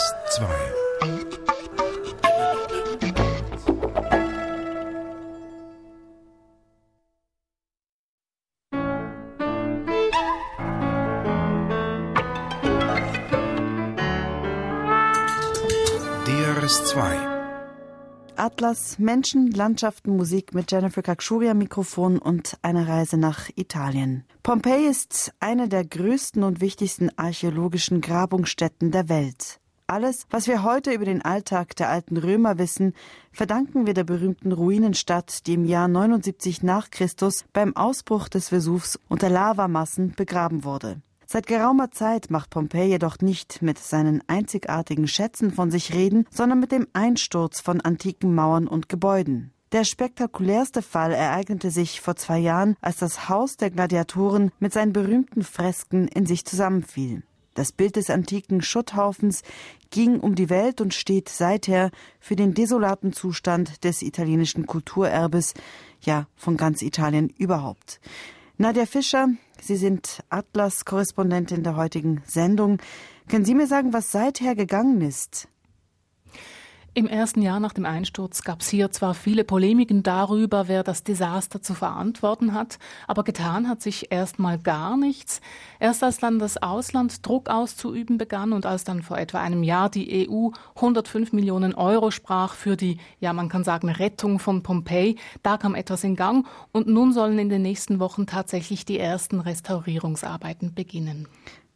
DRS2 DRS2 Atlas, Menschen, Landschaften, Musik mit Jennifer Kakshuri am Mikrofon und eine Reise nach Italien. Pompeji ist eine der größten und wichtigsten archäologischen Grabungsstätten der Welt. Alles, was wir heute über den Alltag der alten Römer wissen, verdanken wir der berühmten Ruinenstadt, die im Jahr 79 nach Christus beim Ausbruch des Vesuvs unter Lavamassen begraben wurde. Seit geraumer Zeit macht Pompeji jedoch nicht mit seinen einzigartigen Schätzen von sich reden, sondern mit dem Einsturz von antiken Mauern und Gebäuden. Der spektakulärste Fall ereignete sich vor zwei Jahren, als das Haus der Gladiatoren mit seinen berühmten Fresken in sich zusammenfiel. Das Bild des antiken Schutthaufens ging um die Welt und steht seither für den desolaten Zustand des italienischen Kulturerbes, ja von ganz Italien überhaupt. Nadja Fischer, Sie sind Atlas-Korrespondentin der heutigen Sendung. Können Sie mir sagen, was seither gegangen ist? Im ersten Jahr nach dem Einsturz gab es hier zwar viele Polemiken darüber, wer das Desaster zu verantworten hat, aber getan hat sich erstmal gar nichts. Erst als dann das Ausland Druck auszuüben begann und als dann vor etwa einem Jahr die EU 105 Millionen Euro sprach für die, ja man kann sagen, Rettung von Pompeji, da kam etwas in Gang und nun sollen in den nächsten Wochen tatsächlich die ersten Restaurierungsarbeiten beginnen.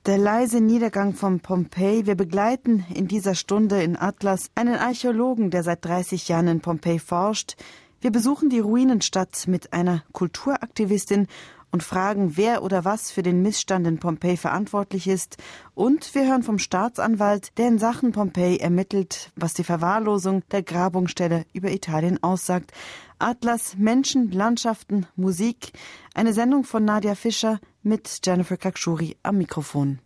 Der leise Niedergang von Pompeji. Wir begleiten in dieser Stunde in Atlas einen Archäologen, der seit 30 Jahren in Pompeji forscht. Wir besuchen die Ruinenstadt mit einer Kulturaktivistin und fragen, wer oder was für den Missstand in Pompeji verantwortlich ist. Und wir hören vom Staatsanwalt, der in Sachen Pompeji ermittelt, was die Verwahrlosung der Grabungsstelle über Italien aussagt. Atlas, Menschen, Landschaften, Musik. Eine Sendung von Nadia Fischer mit Jennifer Kakshuri am Mikrofon.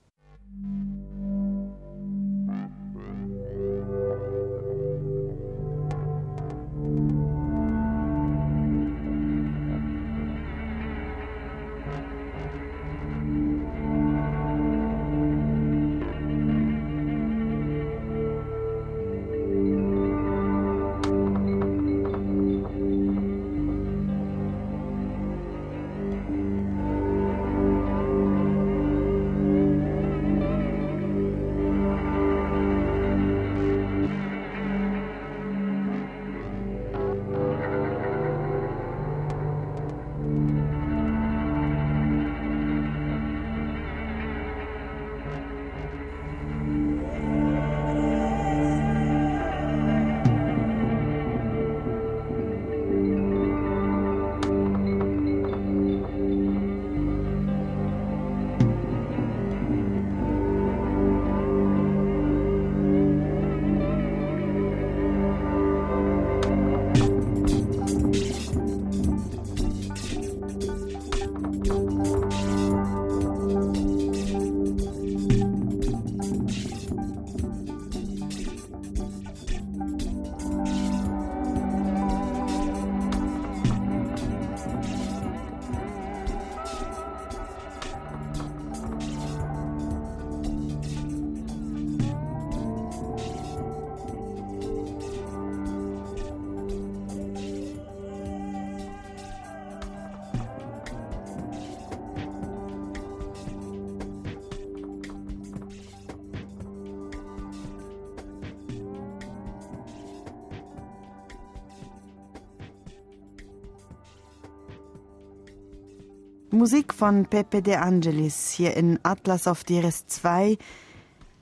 Musik von Pepe De Angelis hier in Atlas auf DRS2.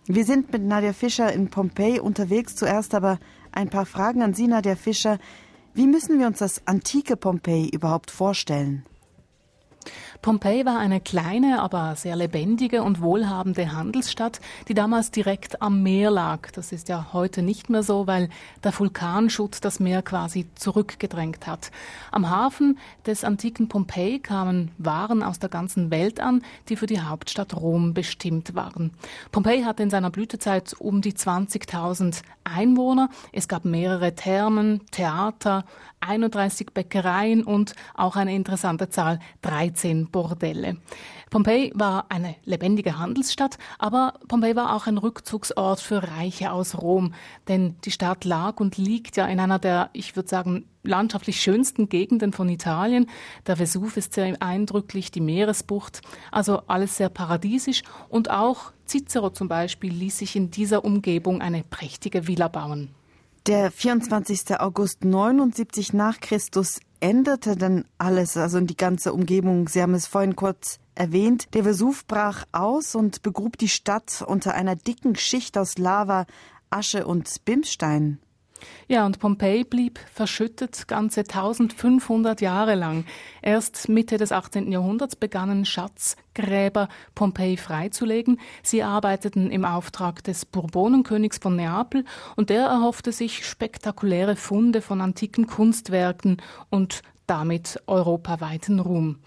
Wir sind mit Nadia Fischer in Pompeji unterwegs. Zuerst aber ein paar Fragen an Sie, Nadia Fischer. Wie müssen wir uns das antike Pompeji überhaupt vorstellen? Pompeji war eine kleine, aber sehr lebendige und wohlhabende Handelsstadt, die damals direkt am Meer lag. Das ist ja heute nicht mehr so, weil der Vulkanschutt das Meer quasi zurückgedrängt hat. Am Hafen des antiken Pompeji kamen Waren aus der ganzen Welt an, die für die Hauptstadt Rom bestimmt waren. Pompeji hatte in seiner Blütezeit um die 20.000 Einwohner. Es gab mehrere Thermen, Theater, 31 Bäckereien und auch eine interessante Zahl, 13 sogenannten Bordelle. Pompeji war eine lebendige Handelsstadt, aber Pompeji war auch ein Rückzugsort für Reiche aus Rom, denn die Stadt lag und liegt ja in einer der, ich würde sagen, landschaftlich schönsten Gegenden von Italien. Der Vesuv ist sehr eindrücklich, die Meeresbucht, also alles sehr paradiesisch und auch Cicero zum Beispiel ließ sich in dieser Umgebung eine prächtige Villa bauen. Der 24. August 79 nach Christus änderte denn alles, also die ganze Umgebung. Sie haben es vorhin kurz erwähnt. Der Vesuv brach aus und begrub die Stadt unter einer dicken Schicht aus Lava, Asche und Bimsstein. Ja, und Pompeji blieb verschüttet ganze 1500 Jahre lang. Erst Mitte des 18. Jahrhunderts begannen Schatzgräber Pompeji freizulegen. Sie arbeiteten im Auftrag des Bourbonenkönigs von Neapel und der erhoffte sich spektakuläre Funde von antiken Kunstwerken und damit europaweiten Ruhm.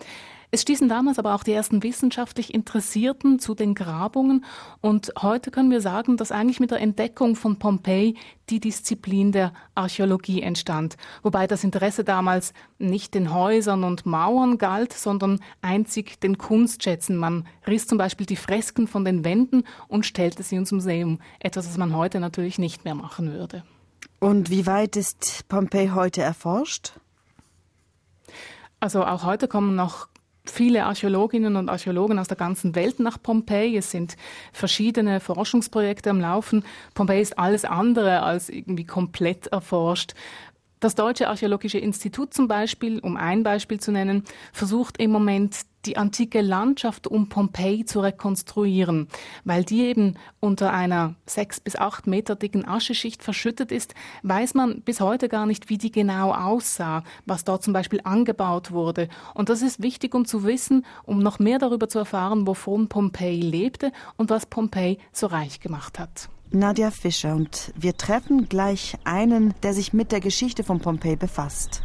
Es stießen damals aber auch die ersten wissenschaftlich Interessierten zu den Grabungen und heute können wir sagen, dass eigentlich mit der Entdeckung von Pompeji die Disziplin der Archäologie entstand, wobei das Interesse damals nicht den Häusern und Mauern galt, sondern einzig den Kunstschätzen. Man riss zum Beispiel die Fresken von den Wänden und stellte sie ins Museum, etwas, was man heute natürlich nicht mehr machen würde. Und wie weit ist Pompeji heute erforscht? Also auch heute kommen noch viele Archäologinnen und Archäologen aus der ganzen Welt nach Pompeji. Es sind verschiedene Forschungsprojekte am Laufen. Pompeji ist alles andere als irgendwie komplett erforscht. Das Deutsche Archäologische Institut zum Beispiel, um ein Beispiel zu nennen, versucht im Moment die antike Landschaft um Pompeji zu rekonstruieren, weil die eben unter einer sechs bis acht Meter dicken Ascheschicht verschüttet ist, weiß man bis heute gar nicht, wie die genau aussah, was dort zum Beispiel angebaut wurde. Und das ist wichtig, um zu wissen, um noch mehr darüber zu erfahren, wovon Pompeji lebte und was Pompeji so reich gemacht hat. Nadja Fischer und wir treffen gleich einen, der sich mit der Geschichte von Pompeji befasst.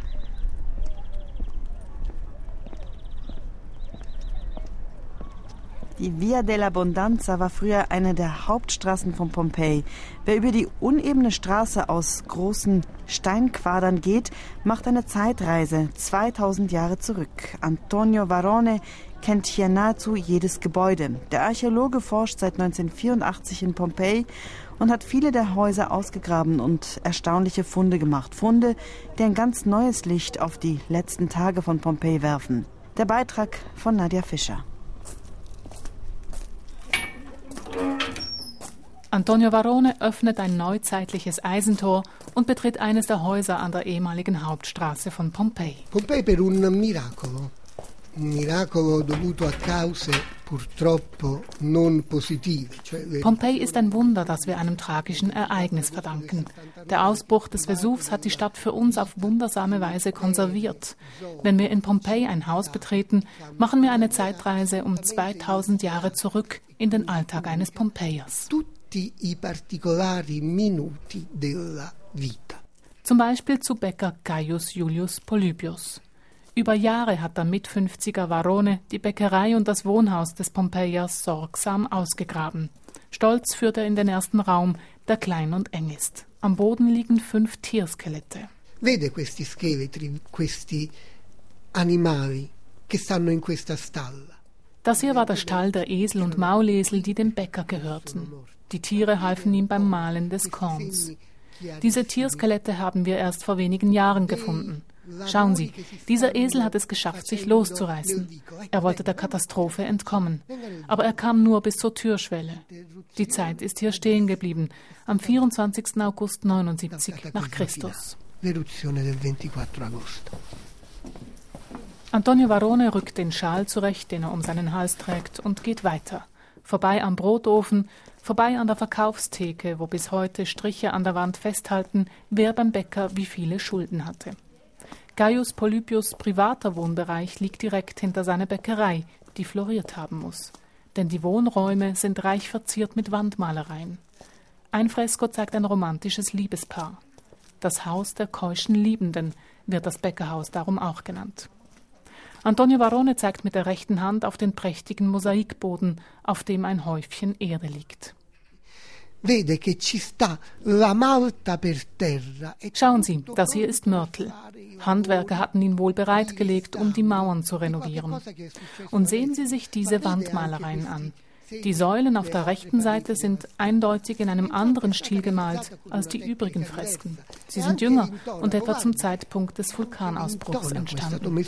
Die Via dell'Abbondanza war früher eine der Hauptstraßen von Pompeji. Wer über die unebene Straße aus großen Steinquadern geht, macht eine Zeitreise 2000 Jahre zurück. Antonio Varone kennt hier nahezu jedes Gebäude. Der Archäologe forscht seit 1984 in Pompeji und hat viele der Häuser ausgegraben und erstaunliche Funde gemacht. Funde, die ein ganz neues Licht auf die letzten Tage von Pompeji werfen. Der Beitrag von Nadja Fischer. Antonio Varone öffnet ein neuzeitliches Eisentor und betritt eines der Häuser an der ehemaligen Hauptstraße von Pompeji. Pompeji per un miracolo. Un miracolo dovuto a cause purtroppo non positive. Pompeji ist ein Wunder, das wir einem tragischen Ereignis verdanken. Der Ausbruch des Vesuvs hat die Stadt für uns auf wundersame Weise konserviert. Wenn wir in Pompeji ein Haus betreten, machen wir eine Zeitreise um 2000 Jahre zurück in den Alltag eines Pompeiers tutti i particolari minuti della vita. Zum Beispiel zu Bäcker Gaius Julius Polybius. Über Jahre hat der Mit-50er Varone die Bäckerei und das Wohnhaus des Pompeiers sorgsam ausgegraben. Stolz führt er in den ersten Raum, der klein und eng ist. Am Boden liegen fünf Tierskelette. Vede questi scheletri, questi animali che stanno in questa stalla. Das hier war der Stall der Esel und Maulesel, die dem Bäcker gehörten. Die Tiere halfen ihm beim Mahlen des Korns. Diese Tierskelette haben wir erst vor wenigen Jahren gefunden. Schauen Sie, dieser Esel hat es geschafft, sich loszureißen. Er wollte der Katastrophe entkommen. Aber er kam nur bis zur Türschwelle. Die Zeit ist hier stehen geblieben, am 24. August 79 nach Christus. Antonio Varone rückt den Schal zurecht, den er um seinen Hals trägt, und geht weiter. Vorbei am Brotofen, vorbei an der Verkaufstheke, wo bis heute Striche an der Wand festhalten, wer beim Bäcker wie viele Schulden hatte. Gaius Polybius privater Wohnbereich liegt direkt hinter seiner Bäckerei, die floriert haben muss. Denn die Wohnräume sind reich verziert mit Wandmalereien. Ein Fresko zeigt ein romantisches Liebespaar. Das Haus der keuschen Liebenden wird das Bäckerhaus darum auch genannt. Antonio Varone zeigt mit der rechten Hand auf den prächtigen Mosaikboden, auf dem ein Häufchen Erde liegt. E Schauen Sie, das hier ist Mörtel. Handwerker hatten ihn wohl bereitgelegt, um die Mauern zu renovieren. Und sehen Sie sich diese Wandmalereien an. Die Säulen auf der rechten Seite sind eindeutig in einem anderen Stil gemalt als die übrigen Fresken. Sie sind jünger und etwa zum Zeitpunkt des Vulkanausbruchs entstanden.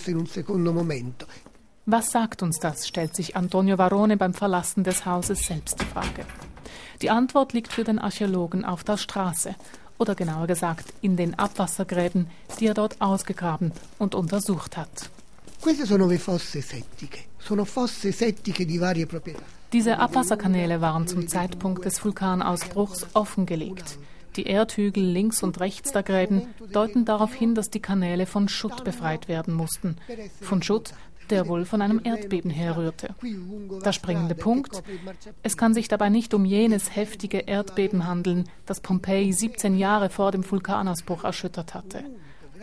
Was sagt uns das, stellt sich Antonio Varone beim Verlassen des Hauses selbst die Frage. Die Antwort liegt für den Archäologen auf der Straße oder genauer gesagt in den Abwassergräben, die er dort ausgegraben und untersucht hat. Queste sono le fosse settiche. Sono fosse settiche di varie proprietà. Diese Abwasserkanäle waren zum Zeitpunkt des Vulkanausbruchs offengelegt. Die Erdhügel links und rechts der Gräben deuten darauf hin, dass die Kanäle von Schutt befreit werden mussten. Von Schutt, der wohl von einem Erdbeben herrührte. Der springende Punkt, es kann sich dabei nicht um jenes heftige Erdbeben handeln, das Pompeji 17 Jahre vor dem Vulkanausbruch erschüttert hatte.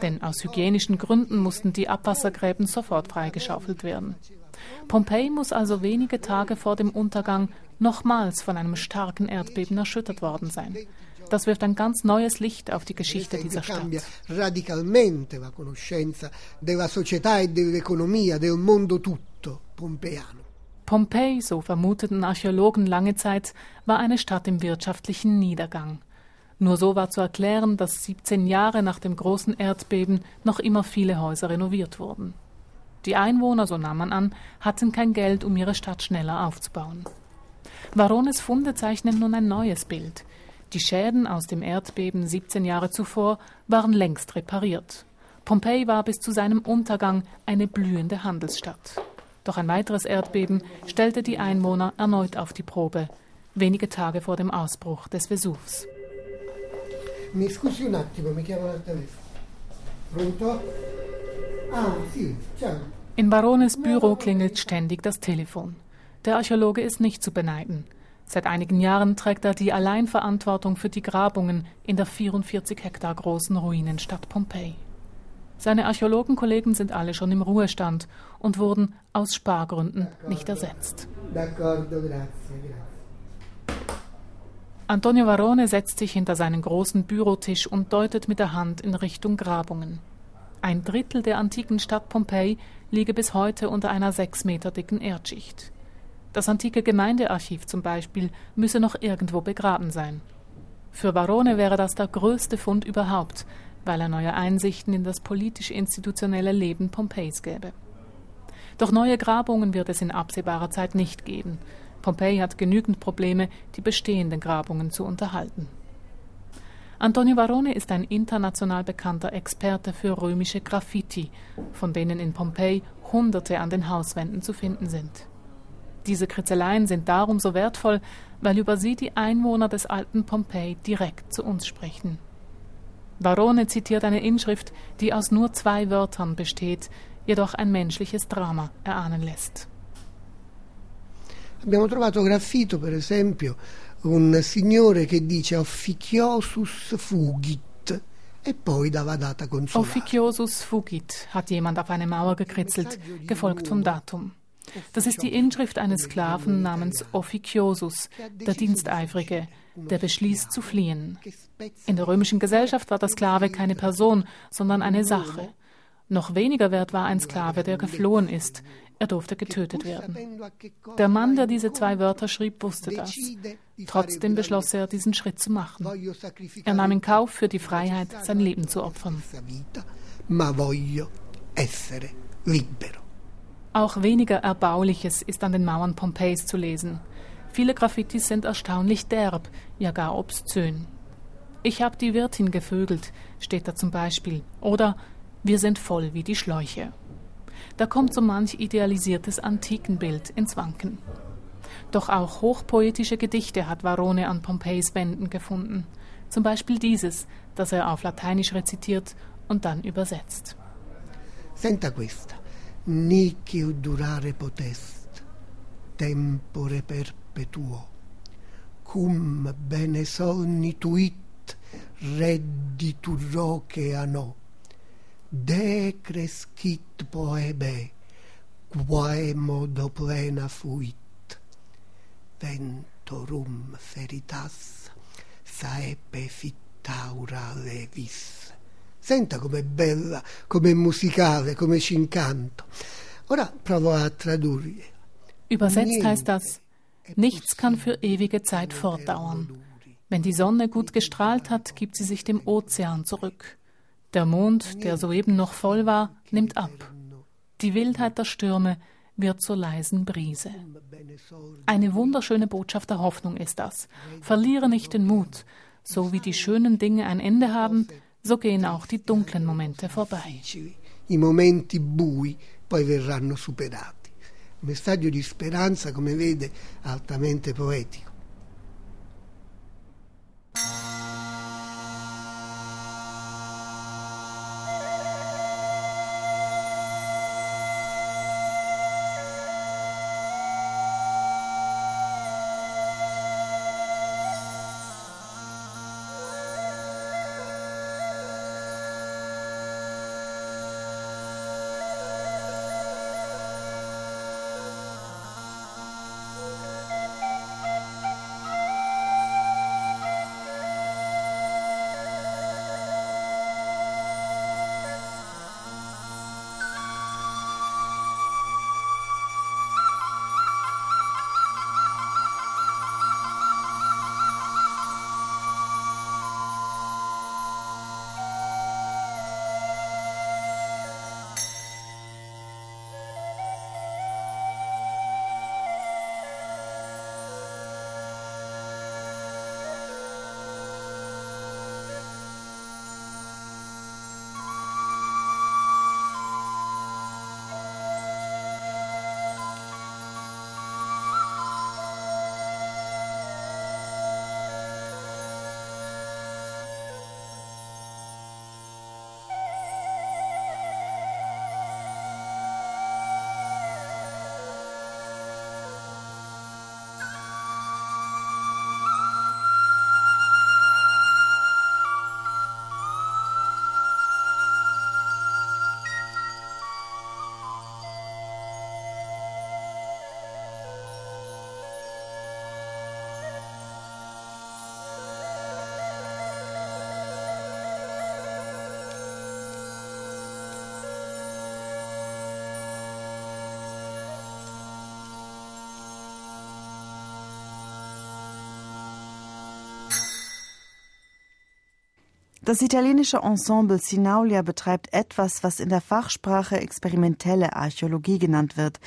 Denn aus hygienischen Gründen mussten die Abwassergräben sofort freigeschaufelt werden. Pompeji muss also wenige Tage vor dem Untergang nochmals von einem starken Erdbeben erschüttert worden sein. Das wirft ein ganz neues Licht auf die Geschichte dieser Stadt. radicalmente la conoscenza della società e dell'economia del mondo tutto pompeiano. Pompeji, so vermuteten Archäologen lange Zeit, war eine Stadt im wirtschaftlichen Niedergang. Nur so war zu erklären, dass 17 Jahre nach dem großen Erdbeben noch immer viele Häuser renoviert wurden. Die Einwohner, so nahm man an, hatten kein Geld, um ihre Stadt schneller aufzubauen. Varones Funde zeichnen nun ein neues Bild. Die Schäden aus dem Erdbeben 17 Jahre zuvor waren längst repariert. Pompeji war bis zu seinem Untergang eine blühende Handelsstadt. Doch ein weiteres Erdbeben stellte die Einwohner erneut auf die Probe, wenige Tage vor dem Ausbruch des Vesuvs. Mi scusi un attimo, mi. Pronto? Ah, sì, ciao. In Barones Büro klingelt ständig das Telefon. Der Archäologe ist nicht zu beneiden. Seit einigen Jahren trägt er die Alleinverantwortung für die Grabungen in der 44 Hektar großen Ruinenstadt Pompeji. Seine Archäologenkollegen sind alle schon im Ruhestand und wurden aus Spargründen nicht ersetzt. Antonio Varone setzt sich hinter seinen großen Bürotisch und deutet mit der Hand in Richtung Grabungen. Ein Drittel der antiken Stadt Pompeji liege bis heute unter einer sechs Meter dicken Erdschicht. Das antike Gemeindearchiv zum Beispiel müsse noch irgendwo begraben sein. Für Barone wäre das der größte Fund überhaupt, weil er neue Einsichten in das politisch-institutionelle Leben Pompejis gäbe. Doch neue Grabungen wird es in absehbarer Zeit nicht geben. Pompeji hat genügend Probleme, die bestehenden Grabungen zu unterhalten. Antonio Varone ist ein international bekannter Experte für römische Graffiti, von denen in Pompeji Hunderte an den Hauswänden zu finden sind. Diese Kritzeleien sind darum so wertvoll, weil über sie die Einwohner des alten Pompeji direkt zu uns sprechen. Varone zitiert eine Inschrift, die aus nur zwei Wörtern besteht, jedoch ein menschliches Drama erahnen lässt. Abbiamo trovato graffito, per esempio, un signore che dice Officiosus fugit e poi dava data consolare. Officiosus fugit hat jemand auf eine Mauer gekritzelt, gefolgt vom Datum. Das ist die Inschrift eines Sklaven namens Officiosus, der Diensteifrige, der beschließt zu fliehen. In der römischen Gesellschaft war der Sklave keine Person, sondern eine Sache. Noch weniger wert war ein Sklave, der geflohen ist. Er durfte getötet werden. Der Mann, der diese zwei Wörter schrieb, wusste das. Trotzdem beschloss er, diesen Schritt zu machen. Er nahm in Kauf, für die Freiheit sein Leben zu opfern. Auch weniger Erbauliches ist an den Mauern Pompeis zu lesen. Viele Graffitis sind erstaunlich derb, ja gar obszön. Ich hab die Wirtin gevögelt, steht da zum Beispiel. Oder wir sind voll wie die Schläuche. Da kommt so manch idealisiertes Antikenbild ins Wanken. Doch auch hochpoetische Gedichte hat Varone an Pompeis Wänden gefunden. Zum Beispiel dieses, das er auf Lateinisch rezitiert und dann übersetzt. Senta questa. Nicchio durare potest, tempore perpetuo, cum bene solnituit redditur roche anò de crescit poebe, quae modo plena fuit. Ventorum feritas, saepe fittaura levis, Senta com'è bella, com'è musicale, come ci incanto. Ora provo a tradurre. Übersetzt heißt das, nichts kann für ewige Zeit fortdauern. Wenn die Sonne gut gestrahlt hat, gibt sie sich dem Ozean zurück. Der Mond, der soeben noch voll war, nimmt ab. Die Wildheit der Stürme wird zur leisen Brise. Eine wunderschöne Botschaft der Hoffnung ist das. Verliere nicht den Mut. So wie die schönen Dinge ein Ende haben, so gehen auch die dunklen Momente vorbei. I momenti bui poi verranno superati. Un messaggio di speranza, come vede, altamente poetico. Das italienische Ensemble Sinaulia betreibt etwas, was in der Fachsprache experimentelle Archäologie genannt wird.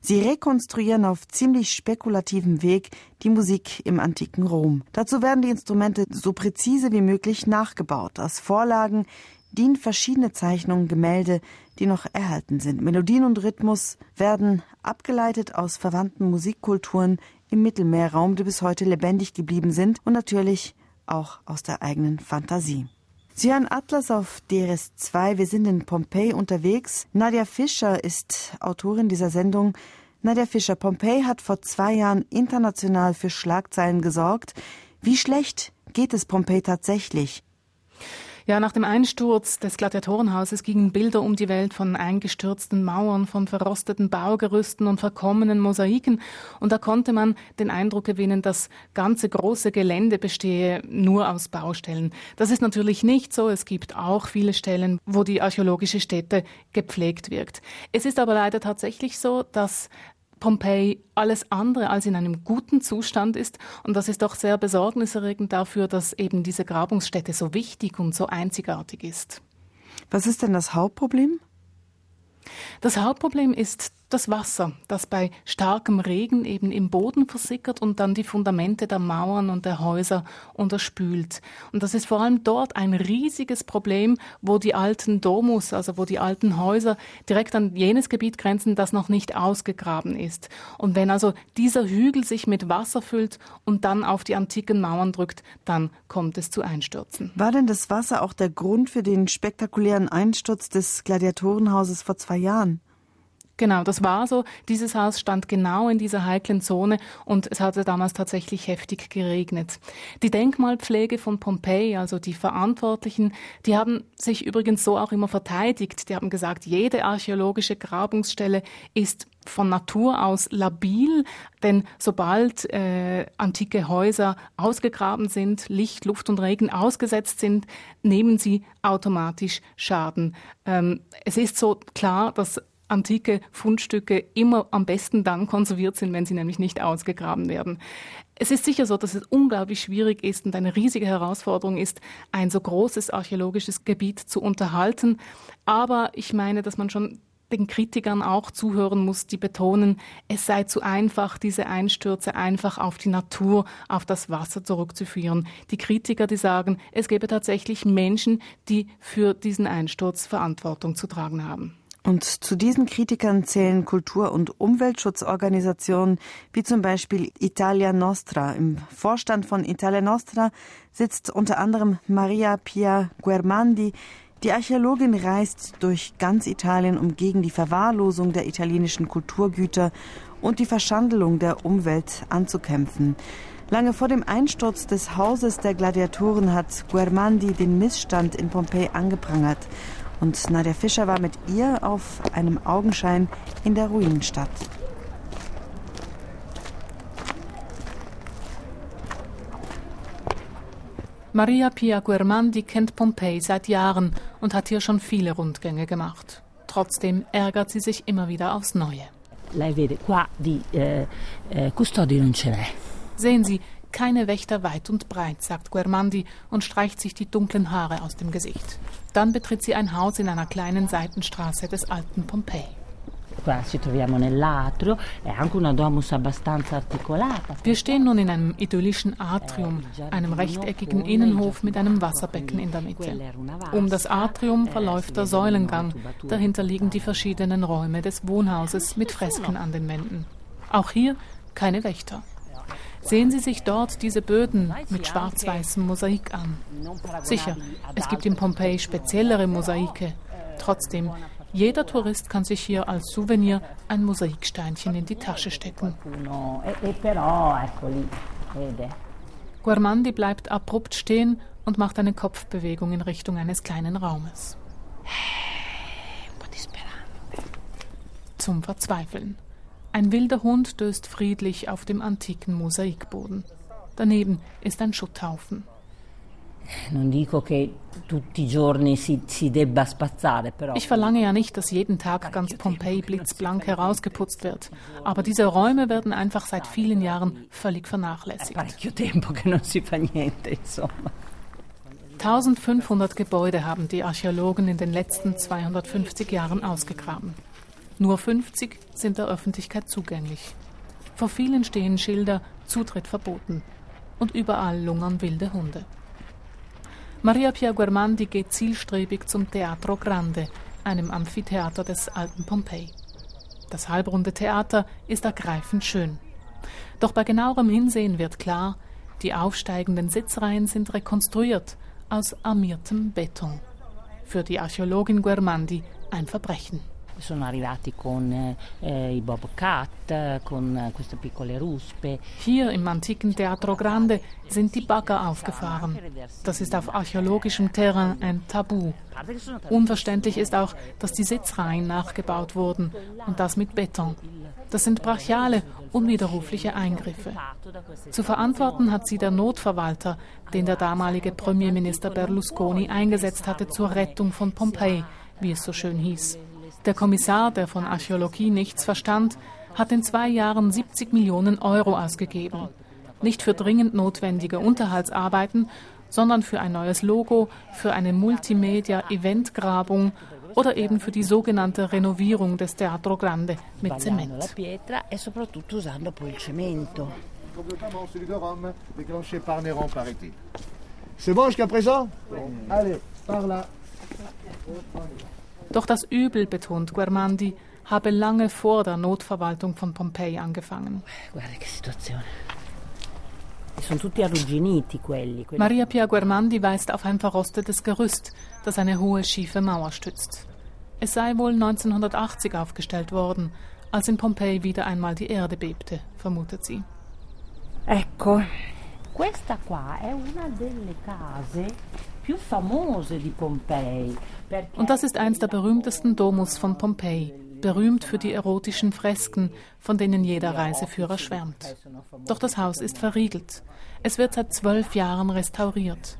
Sie rekonstruieren auf ziemlich spekulativem Weg die Musik im antiken Rom. Dazu werden die Instrumente so präzise wie möglich nachgebaut. Als Vorlagen dienen verschiedene Zeichnungen, Gemälde, die noch erhalten sind. Melodien und Rhythmus werden abgeleitet aus verwandten Musikkulturen im Mittelmeerraum, die bis heute lebendig geblieben sind und natürlich auch aus der eigenen Fantasie. Sie hören Atlas auf DRS2. Wir sind in Pompeji unterwegs. Nadja Fischer ist Autorin dieser Sendung. Nadja Fischer, Pompeji hat vor zwei Jahren international für Schlagzeilen gesorgt. Wie schlecht geht es Pompeji tatsächlich? Ja, nach dem Einsturz des Gladiatorenhauses gingen Bilder um die Welt von eingestürzten Mauern, von verrosteten Baugerüsten und verkommenen Mosaiken. Und da konnte man den Eindruck gewinnen, das ganze große Gelände bestehe nur aus Baustellen. Das ist natürlich nicht so. Es gibt auch viele Stellen, wo die archäologische Stätte gepflegt wirkt. Es ist aber leider tatsächlich so, dass Pompeji alles andere als in einem guten Zustand ist. Und das ist doch sehr besorgniserregend dafür, dass eben diese Grabungsstätte so wichtig und so einzigartig ist. Was ist denn das Hauptproblem? Das Hauptproblem ist das Wasser, das bei starkem Regen eben im Boden versickert und dann die Fundamente der Mauern und der Häuser unterspült. Und das ist vor allem dort ein riesiges Problem, wo die alten Domus, also wo die alten Häuser direkt an jenes Gebiet grenzen, das noch nicht ausgegraben ist. Und wenn also dieser Hügel sich mit Wasser füllt und dann auf die antiken Mauern drückt, dann kommt es zu Einstürzen. War denn das Wasser auch der Grund für den spektakulären Einsturz des Gladiatorenhauses vor zwei Jahren? Genau, das war so. Dieses Haus stand genau in dieser heiklen Zone und es hatte damals tatsächlich heftig geregnet. Die Denkmalpflege von Pompeji, also die Verantwortlichen, die haben sich übrigens so auch immer verteidigt. Die haben gesagt, jede archäologische Grabungsstelle ist von Natur aus labil, denn sobald äh, antike Häuser ausgegraben sind, Licht, Luft und Regen ausgesetzt sind, nehmen sie automatisch Schaden. Ähm, es ist so klar, dass antike Fundstücke immer am besten dann konserviert sind, wenn sie nämlich nicht ausgegraben werden. Es ist sicher so, dass es unglaublich schwierig ist und eine riesige Herausforderung ist, ein so großes archäologisches Gebiet zu unterhalten. Aber ich meine, dass man schon den Kritikern auch zuhören muss, die betonen, es sei zu einfach, diese Einstürze einfach auf die Natur, auf das Wasser zurückzuführen. Die Kritiker, die sagen, es gäbe tatsächlich Menschen, die für diesen Einsturz Verantwortung zu tragen haben. Und zu diesen Kritikern zählen Kultur- und Umweltschutzorganisationen wie zum Beispiel Italia Nostra. Im Vorstand von Italia Nostra sitzt unter anderem Maria Pia Guermandi. Die Archäologin reist durch ganz Italien, um gegen die Verwahrlosung der italienischen Kulturgüter und die Verschandelung der Umwelt anzukämpfen. Lange vor dem Einsturz des Hauses der Gladiatoren hat Guermandi den Missstand in Pompeji angeprangert und Nadja Fischer war mit ihr auf einem Augenschein in der Ruinenstadt. Maria Pia Guermandi kennt Pompeji seit Jahren und hat hier schon viele Rundgänge gemacht. Trotzdem ärgert sie sich immer wieder aufs Neue. Eh, eh, Sehen Sie, keine Wächter weit und breit, sagt Guermandi und streicht sich die dunklen Haare aus dem Gesicht. Dann betritt sie ein Haus in einer kleinen Seitenstraße des alten Pompeji. Wir stehen nun in einem idyllischen Atrium, einem rechteckigen Innenhof mit einem Wasserbecken in der Mitte. Um das Atrium verläuft der Säulengang. Dahinter liegen die verschiedenen Räume des Wohnhauses mit Fresken an den Wänden. Auch hier keine Wächter. Sehen Sie sich dort diese Böden mit schwarz-weißem Mosaik an. Sicher, es gibt in Pompeji speziellere Mosaike. Trotzdem, jeder Tourist kann sich hier als Souvenir ein Mosaiksteinchen in die Tasche stecken. Guarmandi bleibt abrupt stehen und macht eine Kopfbewegung in Richtung eines kleinen Raumes. Zum Verzweifeln. Ein wilder Hund döst friedlich auf dem antiken Mosaikboden. Daneben ist ein Schutthaufen. Ich verlange ja nicht, dass jeden Tag ganz Pompeji blitzblank herausgeputzt wird. Aber diese Räume werden einfach seit vielen Jahren völlig vernachlässigt. 1500 Gebäude haben die Archäologen in den letzten 250 Jahren ausgegraben. Nur 50 sind der Öffentlichkeit zugänglich. Vor vielen stehen Schilder Zutritt verboten und überall lungern wilde Hunde. Maria Pia Guermandi geht zielstrebig zum Teatro Grande, einem Amphitheater des alten Pompeji. Das halbrunde Theater ist ergreifend schön. Doch bei genauerem Hinsehen wird klar, die aufsteigenden Sitzreihen sind rekonstruiert aus armiertem Beton. Für die Archäologin Guermandi ein Verbrechen sono arrivati con eh, i Bobcat, con queste piccole ruspe. Hier im antiken Teatro Grande sind die Bagger aufgefahren. Das ist auf archäologischem Terrain ein Tabu. Unverständlich ist auch, dass die Sitzreihen nachgebaut wurden und das mit Beton. Das sind brachiale, unwiderrufliche Eingriffe. Zu verantworten hat sie der Notverwalter, den der damalige Premierminister Berlusconi eingesetzt hatte zur Rettung von Pompeji, wie es so schön hieß. Der Kommissar, der von Archäologie nichts verstand, hat in zwei Jahren 70 Millionen Euro ausgegeben. Nicht für dringend notwendige Unterhaltsarbeiten, sondern für ein neues Logo, für eine Multimedia-Eventgrabung oder eben für die sogenannte Renovierung des Teatro Grande mit Zement. C'est bon jusqu'à présent Allez, par là. Doch das Übel, betont Guermandi, habe lange vor der Notverwaltung von Pompeji angefangen. Maria Pia Guermandi weist auf ein verrostetes Gerüst, das eine hohe schiefe Mauer stützt. Es sei wohl 1980 aufgestellt worden, als in Pompeji wieder einmal die Erde bebte, vermutet sie. Ecco, questa qua è una delle case. Und das ist eins der berühmtesten Domus von Pompeji, berühmt für die erotischen Fresken, von denen jeder Reiseführer schwärmt. Doch das Haus ist verriegelt. Es wird seit zwölf Jahren restauriert.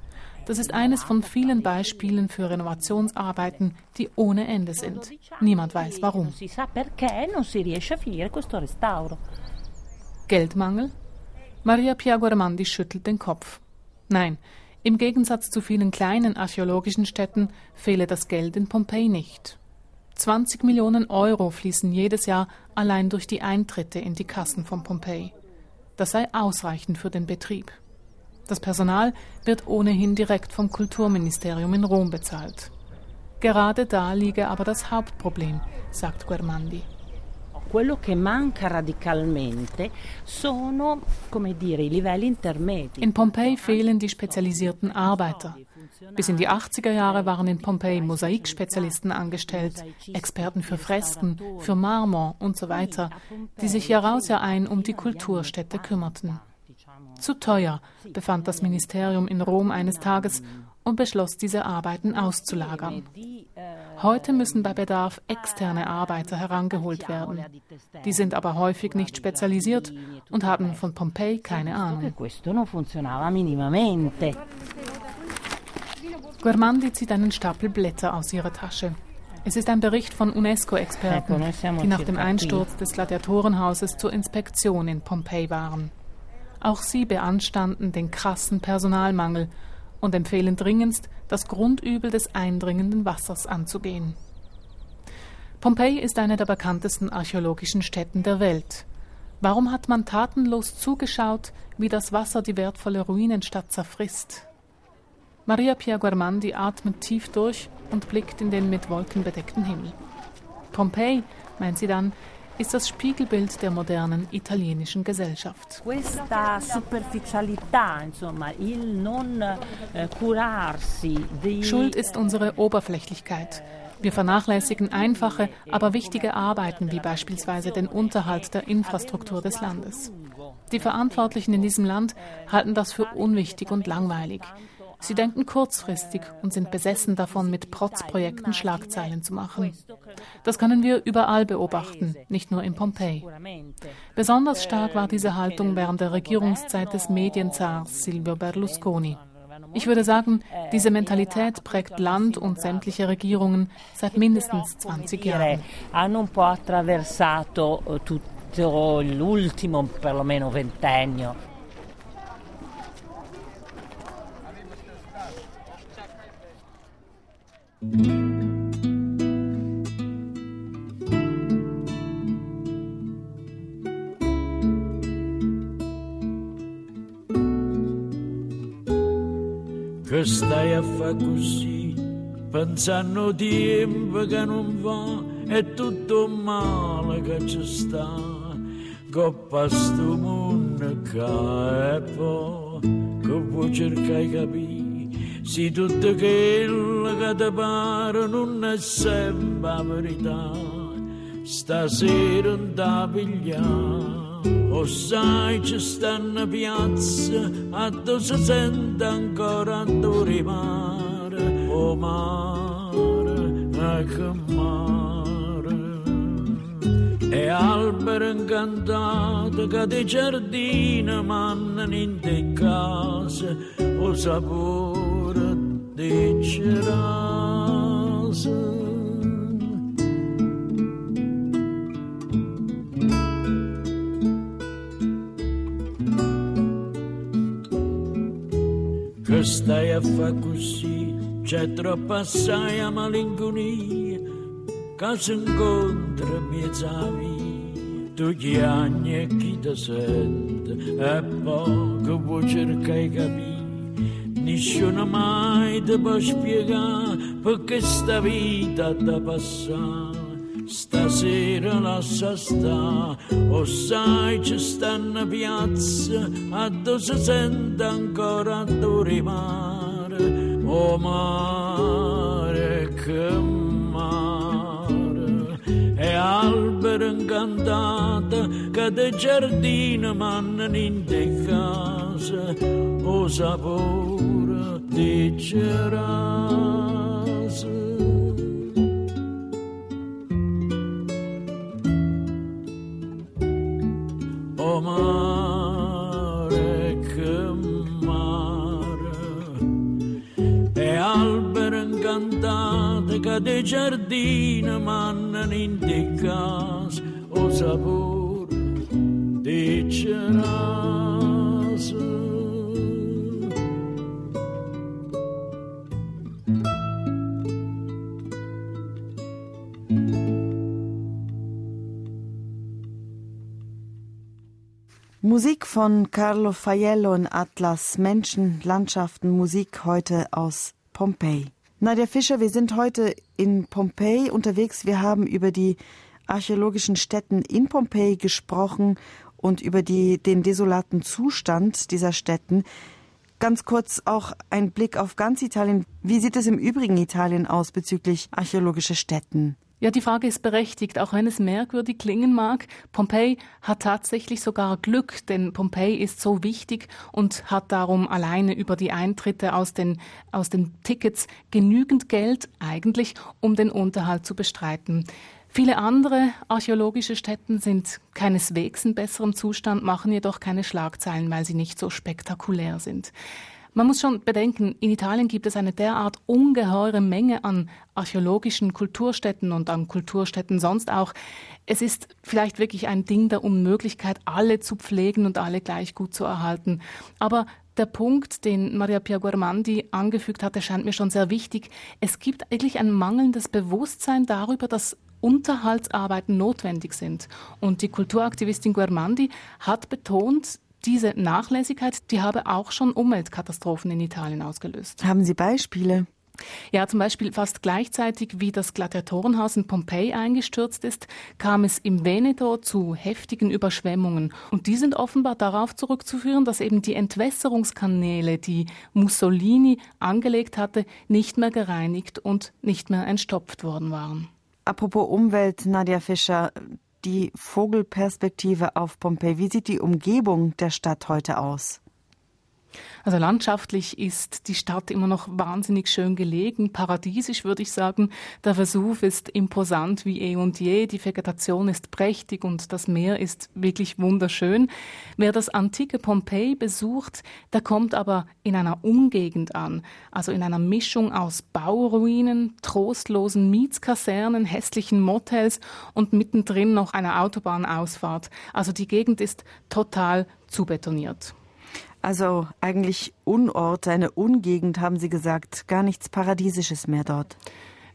Das ist eines von vielen Beispielen für Renovationsarbeiten, die ohne Ende sind. Niemand weiß warum. Geldmangel? Maria Piaguarmandi schüttelt den Kopf. Nein, im Gegensatz zu vielen kleinen archäologischen Städten fehle das Geld in Pompeji nicht. 20 Millionen Euro fließen jedes Jahr allein durch die Eintritte in die Kassen von Pompeji. Das sei ausreichend für den Betrieb. Das Personal wird ohnehin direkt vom Kulturministerium in Rom bezahlt. Gerade da liege aber das Hauptproblem, sagt Guermandi. Quello che manca radicalmente sono, come dire, i livelli intermedi. In Pompeji fehlen die spezialisierten Arbeiter. Bis in die 80er Jahre waren in Pompeji Mosaikspezialisten angestellt, Experten für Fresken, für Marmor und so weiter, die sich Jahraus Jahr ein um die Kulturstätte kümmerten. Zu teuer, befand das Ministerium in Rom eines Tages und beschloss, diese Arbeiten auszulagern. Heute müssen bei Bedarf externe Arbeiter herangeholt werden. Die sind aber häufig nicht spezialisiert und haben von Pompeji keine Ahnung. Guermandi zieht einen Stapel Blätter aus ihrer Tasche. Es ist ein Bericht von UNESCO-Experten, die nach dem Einsturz des Gladiatorenhauses zur Inspektion in Pompeji waren. Auch sie beanstanden den krassen Personalmangel und empfehlen dringendst, das Grundübel des eindringenden Wassers anzugehen. Pompeji ist eine der bekanntesten archäologischen Stätten der Welt. Warum hat man tatenlos zugeschaut, wie das Wasser die wertvolle Ruinenstadt zerfrisst? Maria Pia Guarmandi atmet tief durch und blickt in den mit Wolken bedeckten Himmel. Pompeji, meint sie dann, ist das Spiegelbild der modernen italienischen Gesellschaft. Questa superficialità, insomma, il non eh, Schuld ist unsere Oberflächlichkeit. Wir vernachlässigen einfache, aber wichtige Arbeiten wie beispielsweise den Unterhalt der Infrastruktur des Landes. Die Verantwortlichen in diesem Land halten das für unwichtig und langweilig. Sie denken kurzfristig und sind besessen davon, mit Protzprojekten Schlagzeilen zu machen. Das können wir überall beobachten, nicht nur in Pompeji. Besonders stark war diese Haltung während der Regierungszeit des Medienzars Silvio Berlusconi. Ich würde sagen, diese Mentalität prägt Land und sämtliche Regierungen seit mindestens 20 Jahren. Eh, l'ultimo, perlomeno ventennio. Che stai a fare così, pensando tempo che non va, è tutto male che ci sta, coppa sto mondo che è poi, che vuoi cercare di capire se tutto quello che ti pare non è sempre la verità, stasera non ti pigliare. O sai ci stanno piazze a dove si sente ancora a dove mare, o mare, e che mare. E alberi incantati che di giardini mannano in te case, o sapore diceras. Che stai a fare così, c'è troppa assai a malinconia, che si incontra mezza via. Tu chiagni e chi ti sente, e poi che vuoi cercare di capire nessuno mai ti può spiegare perché sta vita da passare. Stasera lascia sta, o sai ci stanno piazze, a dove si sente ancora a dove mare, o mare che mare. Che de giardino mannano in de casa o sapore di cerase. O mare che mare e albero incantate che de giardino mannano in casa o sapore Musik von Carlo Faiello und Atlas Menschen, Landschaften, Musik heute aus Pompeji. Nadja Fischer, wir sind heute in Pompeji unterwegs. Wir haben über die archäologischen Stätten in Pompeji gesprochen und über die, den desolaten Zustand dieser Städten. Ganz kurz auch ein Blick auf ganz Italien. Wie sieht es im übrigen Italien aus bezüglich archäologischer Städten? Ja, die Frage ist berechtigt, auch wenn es merkwürdig klingen mag. Pompeji hat tatsächlich sogar Glück, denn Pompeji ist so wichtig und hat darum alleine über die Eintritte aus den, aus den Tickets genügend Geld eigentlich, um den Unterhalt zu bestreiten. Viele andere archäologische Stätten sind keineswegs in besserem Zustand, machen jedoch keine Schlagzeilen, weil sie nicht so spektakulär sind. Man muss schon bedenken, in Italien gibt es eine derart ungeheure Menge an archäologischen Kulturstätten und an Kulturstätten sonst auch. Es ist vielleicht wirklich ein Ding der Unmöglichkeit, alle zu pflegen und alle gleich gut zu erhalten. Aber der Punkt, den Maria Pia Guarmandi angefügt hat, der scheint mir schon sehr wichtig. Es gibt eigentlich ein mangelndes Bewusstsein darüber, dass Unterhaltsarbeiten notwendig sind. Und die Kulturaktivistin Guermandi hat betont, diese Nachlässigkeit, die habe auch schon Umweltkatastrophen in Italien ausgelöst. Haben Sie Beispiele? Ja, zum Beispiel fast gleichzeitig wie das Gladiatorenhaus in Pompeji eingestürzt ist, kam es im Veneto zu heftigen Überschwemmungen. Und die sind offenbar darauf zurückzuführen, dass eben die Entwässerungskanäle, die Mussolini angelegt hatte, nicht mehr gereinigt und nicht mehr entstopft worden waren. Apropos Umwelt, Nadja Fischer, die Vogelperspektive auf Pompeji. Wie sieht die Umgebung der Stadt heute aus? Also landschaftlich ist die Stadt immer noch wahnsinnig schön gelegen, paradiesisch würde ich sagen. Der Vesuv ist imposant wie eh und je, die Vegetation ist prächtig und das Meer ist wirklich wunderschön. Wer das antike Pompeji besucht, der kommt aber in einer Umgegend an, also in einer Mischung aus Bauruinen, trostlosen Mietskasernen, hässlichen Motels und mittendrin noch einer Autobahnausfahrt. Also die Gegend ist total zubetoniert. Also eigentlich Unort, eine Ungegend, haben Sie gesagt, gar nichts Paradiesisches mehr dort.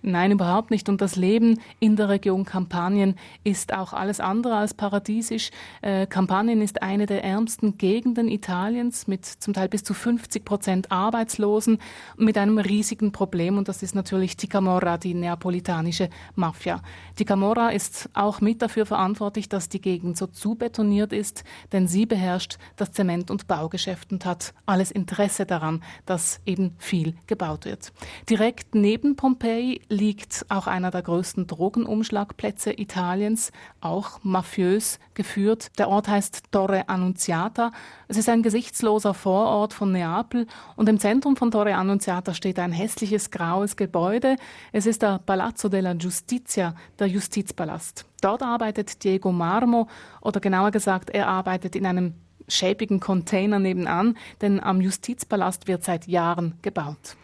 Nein, überhaupt nicht. Und das Leben in der Region Kampanien ist auch alles andere als paradiesisch. Äh, Kampanien ist eine der ärmsten Gegenden Italiens mit zum Teil bis zu 50 Prozent Arbeitslosen, mit einem riesigen Problem. Und das ist natürlich die Camorra, die neapolitanische Mafia. Die Camorra ist auch mit dafür verantwortlich, dass die Gegend so zubetoniert ist, denn sie beherrscht das Zement- und Baugeschäft und hat alles Interesse daran, dass eben viel gebaut wird. Direkt neben Pompeji liegt auch einer der größten Drogenumschlagplätze Italiens, auch mafiös geführt. Der Ort heißt Torre Annunziata. Es ist ein gesichtsloser Vorort von Neapel und im Zentrum von Torre Annunziata steht ein hässliches graues Gebäude. Es ist der Palazzo della Giustizia, der Justizpalast. Dort arbeitet Diego Marmo oder genauer gesagt, er arbeitet in einem schäbigen Container nebenan, denn am Justizpalast wird seit Jahren gebaut.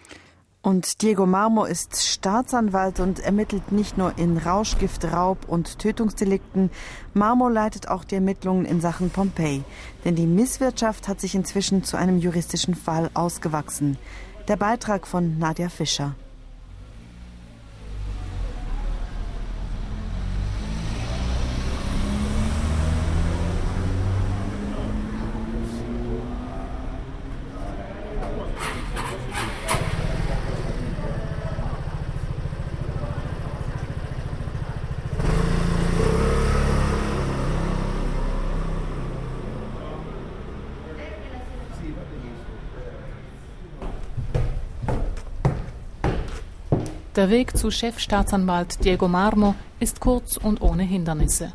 Und Diego Marmo ist Staatsanwalt und ermittelt nicht nur in Rauschgift, Raub und Tötungsdelikten. Marmo leitet auch die Ermittlungen in Sachen Pompeji. Denn die Misswirtschaft hat sich inzwischen zu einem juristischen Fall ausgewachsen. Der Beitrag von Nadja Fischer. Der Weg zu Chefstaatsanwalt Diego Marmo ist kurz und ohne Hindernisse.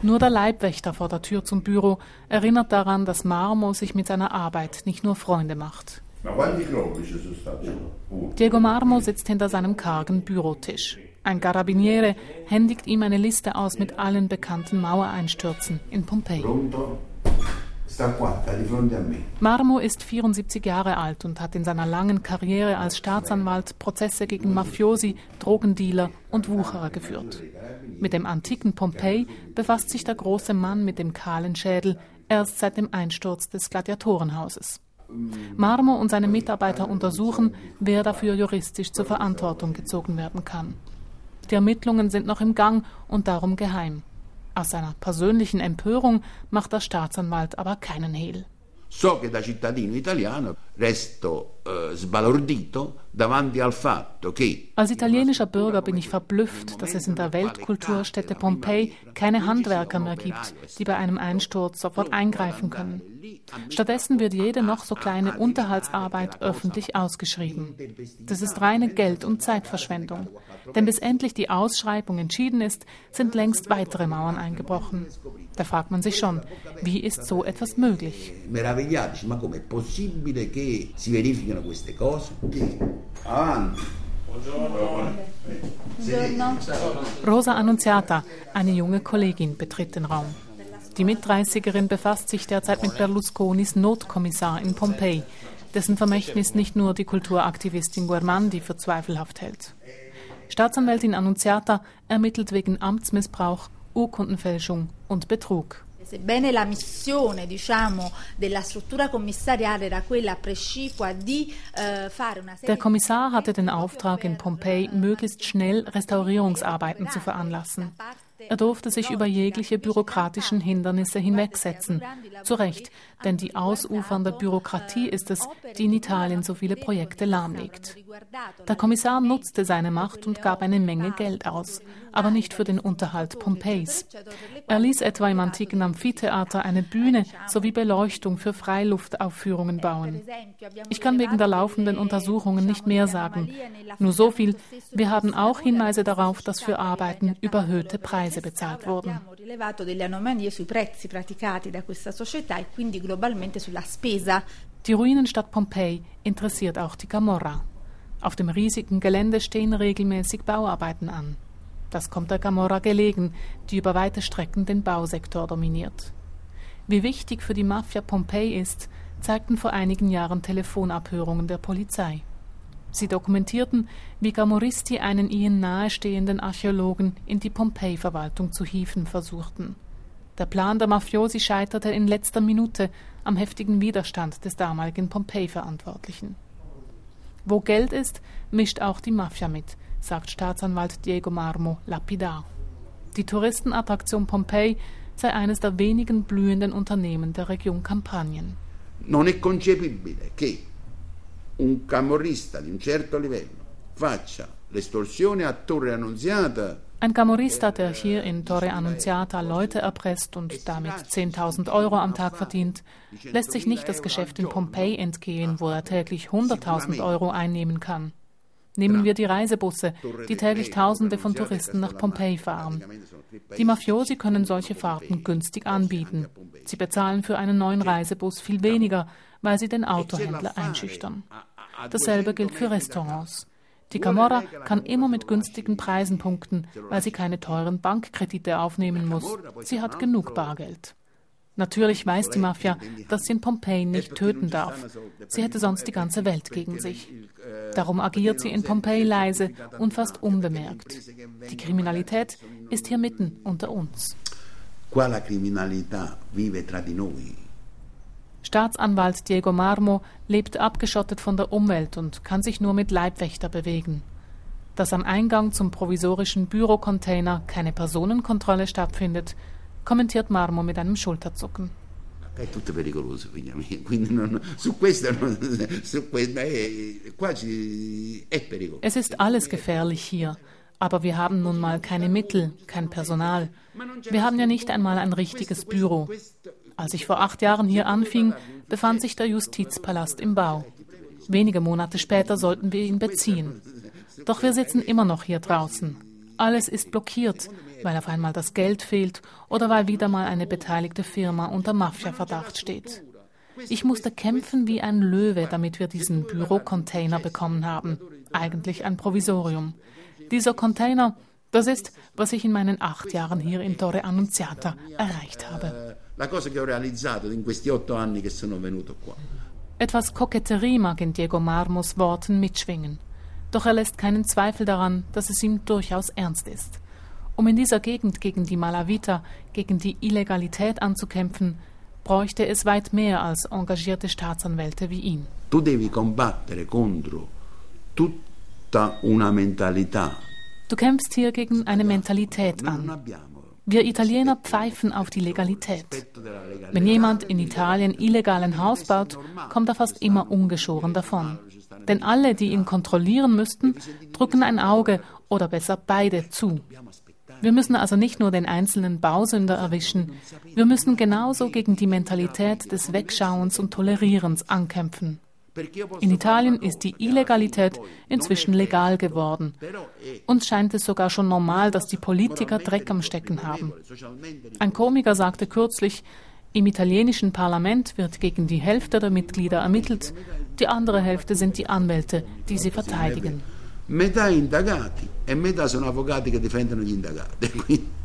Nur der Leibwächter vor der Tür zum Büro erinnert daran, dass Marmo sich mit seiner Arbeit nicht nur Freunde macht. Diego Marmo sitzt hinter seinem kargen Bürotisch. Ein Carabiniere händigt ihm eine Liste aus mit allen bekannten Mauereinstürzen in Pompeji. Marmo ist 74 Jahre alt und hat in seiner langen Karriere als Staatsanwalt Prozesse gegen Mafiosi, Drogendealer und Wucherer geführt. Mit dem antiken Pompeji befasst sich der große Mann mit dem kahlen Schädel erst seit dem Einsturz des Gladiatorenhauses. Marmo und seine Mitarbeiter untersuchen, wer dafür juristisch zur Verantwortung gezogen werden kann. Die Ermittlungen sind noch im Gang und darum geheim. Aus seiner persönlichen Empörung macht der Staatsanwalt aber keinen Hehl. So che da cittadino italiano resto eh, sbalordito davanti al fatto che als italienischer Bürger bin ich verblüfft, dass es in der Weltkulturstätte Pompeji keine Handwerker mehr gibt, die bei einem Einsturz sofort eingreifen können. Stattdessen wird jede noch so kleine Unterhaltsarbeit öffentlich ausgeschrieben. Das ist reine Geld- und Zeitverschwendung. Denn bis endlich die Ausschreibung entschieden ist, sind längst weitere Mauern eingebrochen. Da fragt man sich schon, wie ist so etwas möglich? Rosa Annunziata, eine junge Kollegin, betritt den Raum. Die Mitdreißigerin befasst sich derzeit mit Berlusconis Notkommissar in Pompeji, dessen Vermächtnis nicht nur die Kulturaktivistin Guermandi für zweifelhaft hält. Staatsanwältin Annunziata ermittelt wegen Amtsmissbrauch, Urkundenfälschung und Betrug. Sebbene la missione diciamo, della struttura commissariale era quella precipua di eh, fare una Der Kommissar hatte den Auftrag in Pompeji, möglichst schnell Restaurierungsarbeiten zu veranlassen. Er durfte sich über jegliche bürokratischen Hindernisse hinwegsetzen. Zu Recht, denn die ausufernde Bürokratie ist es, die in Italien so viele Projekte lahmlegt. Der Kommissar nutzte seine Macht und gab eine Menge Geld aus, aber nicht für den Unterhalt Pompeis. Er ließ etwa im antiken Amphitheater eine Bühne sowie Beleuchtung für Freiluftaufführungen bauen. Ich kann wegen der laufenden Untersuchungen nicht mehr sagen. Nur so viel, wir haben auch Hinweise darauf, dass für Arbeiten überhöhte Preise bezahlt wurden globalmente sulla spesa. Die Ruinenstadt Pompeji interessiert auch die Camorra. Auf dem riesigen Gelände stehen regelmäßig Bauarbeiten an. Das kommt der Camorra gelegen, die über weite Strecken den Bausektor dominiert. Wie wichtig für die Mafia Pompeji ist, zeigten vor einigen Jahren Telefonabhörungen der Polizei. Sie dokumentierten, wie Gamoristi einen ihnen nahestehenden Archäologen in die Pompeji-Verwaltung zu hieven versuchten. Der Plan der Mafiosi scheiterte in letzter Minute am heftigen Widerstand des damaligen Pompeji-Verantwortlichen. Wo Geld ist, mischt auch die Mafia mit, sagt Staatsanwalt Diego Marmo lapidar. Die Touristenattraktion Pompeji sei eines der wenigen blühenden Unternehmen der Region Kampanien. Non è concepibile che un camorrista di un certo livello faccia l'estorsione a Torre Annunziata ein Camorrista, der hier in Torre Annunziata Leute erpresst und damit 10.000 Euro am Tag verdient, lässt sich nicht das Geschäft in Pompeji entgehen, wo er täglich 100.000 Euro einnehmen kann. Nehmen wir die Reisebusse, die täglich Tausende von Touristen nach Pompeji fahren. Die Mafiosi können solche Fahrten günstig anbieten. Sie bezahlen für einen neuen Reisebus viel weniger, weil sie den Autohändler einschüchtern. Dasselbe gilt für Restaurants. Die Camorra kann immer mit günstigen Preisen punkten, weil sie keine teuren Bankkredite aufnehmen muss. Sie hat genug Bargeld. Natürlich weiß die Mafia, dass sie in Pompeji nicht töten darf. Sie hätte sonst die ganze Welt gegen sich. Darum agiert sie in Pompeji leise und fast unbemerkt. Die Kriminalität ist hier mitten unter uns. Qua la criminalità vive tra di noi. Staatsanwalt Diego Marmo lebt abgeschottet von der Umwelt und kann sich nur mit Leibwächter bewegen. Dass am Eingang zum provisorischen Bürocontainer keine Personenkontrolle stattfindet, kommentiert Marmo mit einem Schulterzucken. È tutto pericoloso, quindi non, su questo, su questo è, quasi è pericoloso. Es ist alles gefährlich hier, aber wir haben nun mal keine Mittel, kein Personal. Wir haben ja nicht einmal ein richtiges Büro. Als ich vor acht Jahren hier anfing, befand sich der Justizpalast im Bau. Wenige Monate später sollten wir ihn beziehen. Doch wir sitzen immer noch hier draußen. Alles ist blockiert. weil auf einmal das Geld fehlt oder weil wieder mal eine beteiligte Firma unter Mafia-Verdacht steht. Ich musste kämpfen wie ein Löwe, damit wir diesen Bürocontainer bekommen haben. Eigentlich ein Provisorium. Dieser Container, das ist, was ich in meinen acht Jahren hier in Torre Annunziata erreicht habe. Etwas Koketterie mag in Diego Marmos Worten mitschwingen. Doch er lässt keinen Zweifel daran, dass es ihm durchaus ernst ist. Um in dieser Gegend gegen die Malavita, gegen die Illegalität anzukämpfen, bräuchte es weit mehr als engagierte Staatsanwälte wie ihn. Du devi combattere contro tutta una mentalità. Du kämpfst hier gegen eine Mentalität an. Wir Italiener pfeifen auf die Legalität. Wenn jemand in Italien illegal ein Haus baut, kommt er fast immer ungeschoren davon. Denn alle, die ihn kontrollieren müssten, drücken ein Auge oder besser beide zu. Wir müssen also nicht nur den einzelnen Bausünder erwischen, wir müssen genauso gegen die Mentalität des Wegschauens und Tolerierens ankämpfen. In Italien ist die Illegalität inzwischen legal geworden. Uns scheint es sogar schon normal, dass die Politiker Dreck am Stecken haben. Ein Komiker sagte kürzlich, im italienischen Parlament wird gegen die Hälfte der Mitglieder ermittelt, die andere Hälfte sind die Anwälte, die sie verteidigen. metà indagati e metà sono avvocati che difendono gli indagati.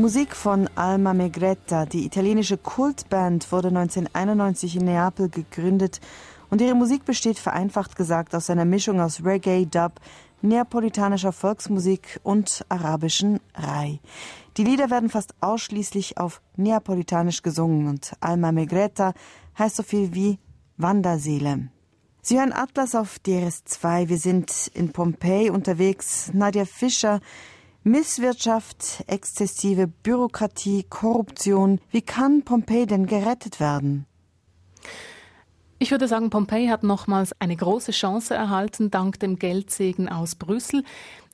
Musik von Alma Megretta. Die italienische Kultband wurde 1991 in Neapel gegründet und ihre Musik besteht vereinfacht gesagt aus einer Mischung aus Reggae, Dub, neapolitanischer Volksmusik und arabischen Rai. Die Lieder werden fast ausschließlich auf Neapolitanisch gesungen und Alma Megretta heißt so viel wie Wanderseele. Sie hören Atlas auf DRS2. Wir sind in Pompeji unterwegs. Nadja Fischer Misswirtschaft, exzessive Bürokratie, Korruption. Wie kann Pompeji denn gerettet werden? Ich würde sagen, Pompeji hat nochmals eine große Chance erhalten, dank dem Geldsegen aus Brüssel.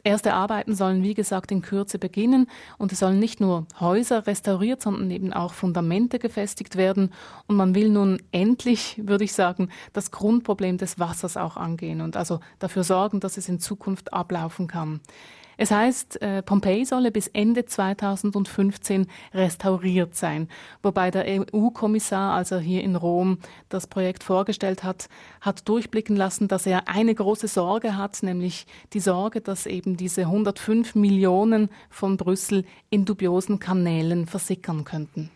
Erste Arbeiten sollen, wie gesagt, in Kürze beginnen und es sollen nicht nur Häuser restauriert, sondern eben auch Fundamente gefestigt werden. Und man will nun endlich, würde ich sagen, das Grundproblem des Wassers auch angehen und also dafür sorgen, dass es in Zukunft ablaufen kann. Es heißt, äh, Pompeji solle bis Ende 2015 restauriert sein. Wobei der EU-Kommissar, als er hier in Rom das Projekt vorgestellt hat, hat durchblicken lassen, dass er eine große Sorge hat, nämlich die Sorge, dass eben diese 105 Millionen von Brüssel in dubiosen Kanälen versickern könnten.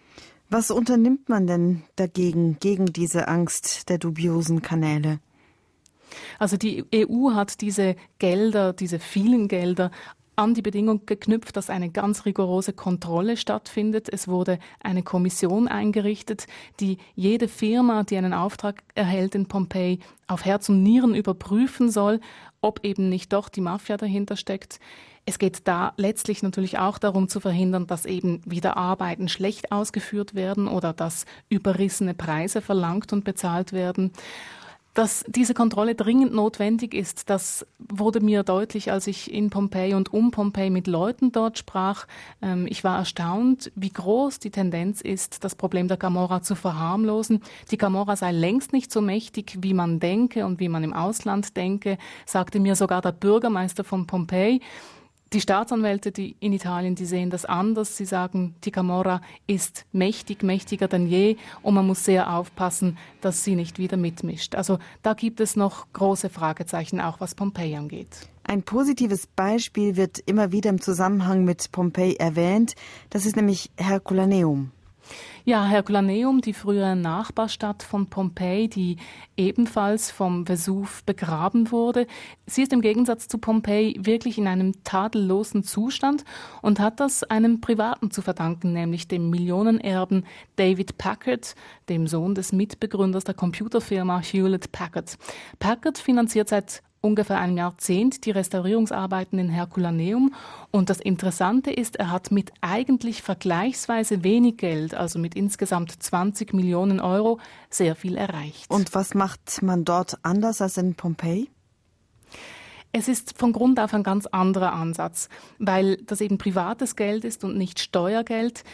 Was unternimmt man denn dagegen, gegen diese Angst der dubiosen Kanäle? Also die EU hat diese Gelder, diese vielen Gelder an die Bedingung geknüpft, dass eine ganz rigorose Kontrolle stattfindet. Es wurde eine Kommission eingerichtet, die jede Firma, die einen Auftrag erhält in Pompeji, auf Herz und Nieren überprüfen soll, ob eben nicht doch die Mafia dahinter steckt. Es geht da letztlich natürlich auch darum zu verhindern, dass eben wieder Arbeiten schlecht ausgeführt werden oder dass überrissene Preise verlangt und bezahlt werden. Dass diese Kontrolle dringend notwendig ist, das wurde mir deutlich, als ich in Pompeji und um Pompeji mit Leuten dort sprach. Ähm, ich war erstaunt, wie groß die Tendenz ist, das Problem der Camorra zu verharmlosen. Die Camorra sei längst nicht so mächtig, wie man denke und wie man im Ausland denke, sagte mir sogar der Bürgermeister von Pompeji. Die Staatsanwälte die in Italien, die sehen das anders. Sie sagen, die Camorra ist mächtig, mächtiger denn je und man muss sehr aufpassen, dass sie nicht wieder mitmischt. Also da gibt es noch große Fragezeichen, auch was Pompeji angeht. Ein positives Beispiel wird immer wieder im Zusammenhang mit Pompeji erwähnt. Das ist nämlich Herculaneum. Ja, Herculaneum, die frühere Nachbarstadt von Pompeji, die ebenfalls vom Vesuv begraben wurde. Sie ist im Gegensatz zu Pompeji wirklich in einem tadellosen Zustand und hat das einem Privaten zu verdanken, nämlich dem Millionenerben David Packard, dem Sohn des Mitbegründers der Computerfirma Hewlett Packard. Packard finanziert seit ungefähr einem Jahrzehnt die Restaurierungsarbeiten in Herculaneum. Und das Interessante ist, er hat mit eigentlich vergleichsweise wenig Geld, also mit insgesamt 20 Millionen Euro, sehr viel erreicht. Und was macht man dort anders als in Pompeji? Es ist von Grund auf ein ganz anderer Ansatz, weil das eben privates Geld ist und nicht Steuergeld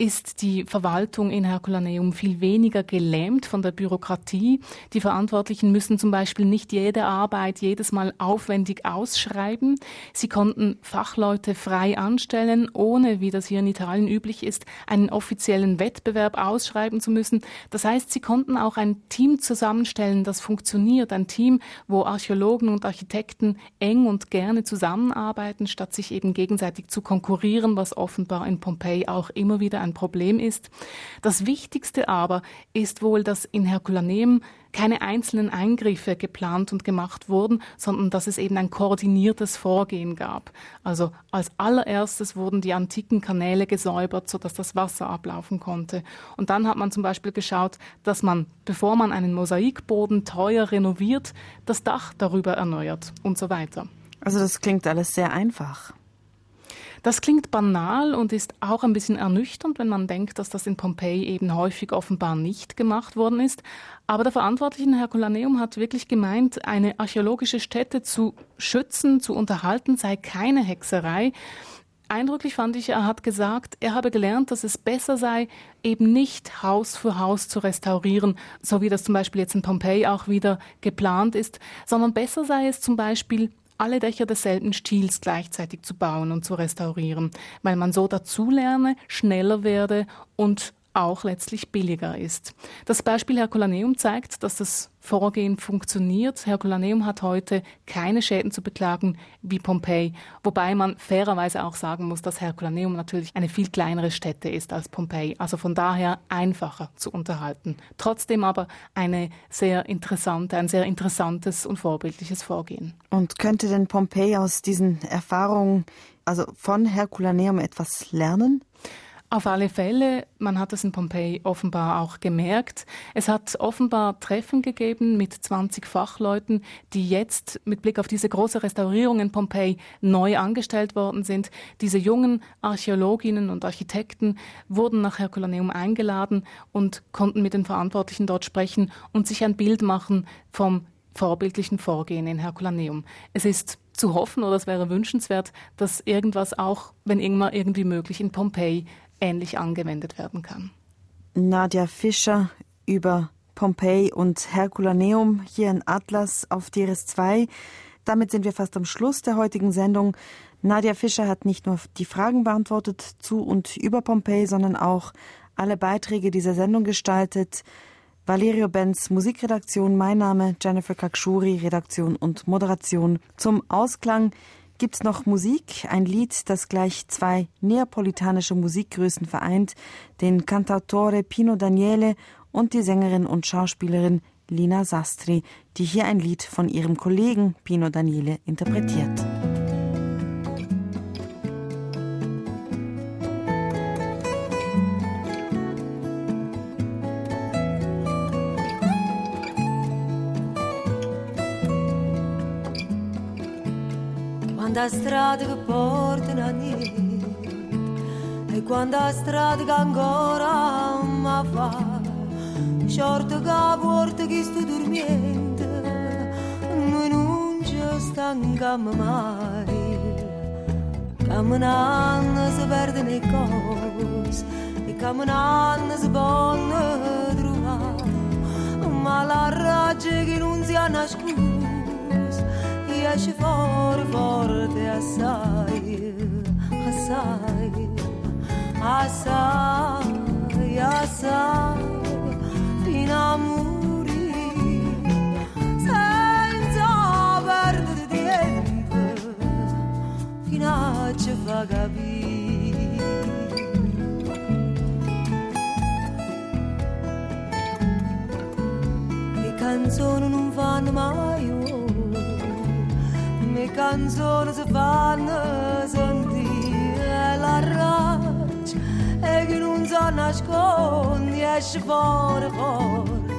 ist die Verwaltung in Herculaneum viel weniger gelähmt von der Bürokratie. Die Verantwortlichen müssen zum Beispiel nicht jede Arbeit jedes Mal aufwendig ausschreiben. Sie konnten Fachleute frei anstellen, ohne, wie das hier in Italien üblich ist, einen offiziellen Wettbewerb ausschreiben zu müssen. Das heißt, sie konnten auch ein Team zusammenstellen, das funktioniert. Ein Team, wo Archäologen und Architekten eng und gerne zusammenarbeiten, statt sich eben gegenseitig zu konkurrieren, was offenbar in Pompeji auch immer wieder ein ein Problem ist. Das Wichtigste aber ist wohl, dass in Herculaneum keine einzelnen Eingriffe geplant und gemacht wurden, sondern dass es eben ein koordiniertes Vorgehen gab. Also als allererstes wurden die antiken Kanäle gesäubert, sodass das Wasser ablaufen konnte. Und dann hat man zum Beispiel geschaut, dass man, bevor man einen Mosaikboden teuer renoviert, das Dach darüber erneuert und so weiter. Also das klingt alles sehr einfach. Das klingt banal und ist auch ein bisschen ernüchternd, wenn man denkt, dass das in Pompeji eben häufig offenbar nicht gemacht worden ist. Aber der Verantwortliche in Herculaneum hat wirklich gemeint, eine archäologische Stätte zu schützen, zu unterhalten, sei keine Hexerei. Eindrücklich fand ich, er hat gesagt, er habe gelernt, dass es besser sei, eben nicht Haus für Haus zu restaurieren, so wie das zum Beispiel jetzt in Pompeji auch wieder geplant ist, sondern besser sei es zum Beispiel, alle Dächer desselben Stils gleichzeitig zu bauen und zu restaurieren, weil man so dazulerne, schneller werde und auch letztlich billiger ist. Das Beispiel Herculaneum zeigt, dass das Vorgehen funktioniert. Herculaneum hat heute keine Schäden zu beklagen wie Pompeji, wobei man fairerweise auch sagen muss, dass Herculaneum natürlich eine viel kleinere Stätte ist als Pompeji, also von daher einfacher zu unterhalten. Trotzdem aber eine sehr interessante, ein sehr interessantes und vorbildliches Vorgehen. Und könnte denn Pompeji aus diesen Erfahrungen, also von Herculaneum etwas lernen? Auf alle Fälle, man hat es in Pompeji offenbar auch gemerkt. Es hat offenbar Treffen gegeben mit 20 Fachleuten, die jetzt mit Blick auf diese große Restaurierung in Pompeji neu angestellt worden sind. Diese jungen Archäologinnen und Architekten wurden nach Herculaneum eingeladen und konnten mit den Verantwortlichen dort sprechen und sich ein Bild machen vom vorbildlichen Vorgehen in Herculaneum. Es ist zu hoffen oder es wäre wünschenswert, dass irgendwas auch, wenn irgendwann irgendwie möglich, in Pompeji ähnlich angewendet werden kann. Nadja Fischer über Pompeji und Herculaneum hier in Atlas auf DRS 2. Damit sind wir fast am Schluss der heutigen Sendung. Nadja Fischer hat nicht nur die Fragen beantwortet zu und über Pompeji, sondern auch alle Beiträge dieser Sendung gestaltet. Valerio Benz, Musikredaktion, mein Name, Jennifer Kakshuri, Redaktion und Moderation. Zum Ausklang gibt's noch Musik, ein Lied, das gleich zwei neapolitanische Musikgrößen vereint, den Cantautore Pino Daniele und die Sängerin und Schauspielerin Lina Sastri, die hier ein Lied von ihrem Kollegen Pino Daniele interpretiert. Quando a strada che portano a niente e quando a strada che ancora mi fa short che porta che sto dormiendo noi non ci stanchiamo mai. Camminando si perdono le cose e camminando si possono trovare ma la raggio che non si ha nascosto riesce fuori forte assai, assai, assai, assai, fino a morire, senza perdere tempo, fino a ci fa capire. Canzoni non fanno mai canzones vanas onde ela rat e que não só nasconde a chvor vort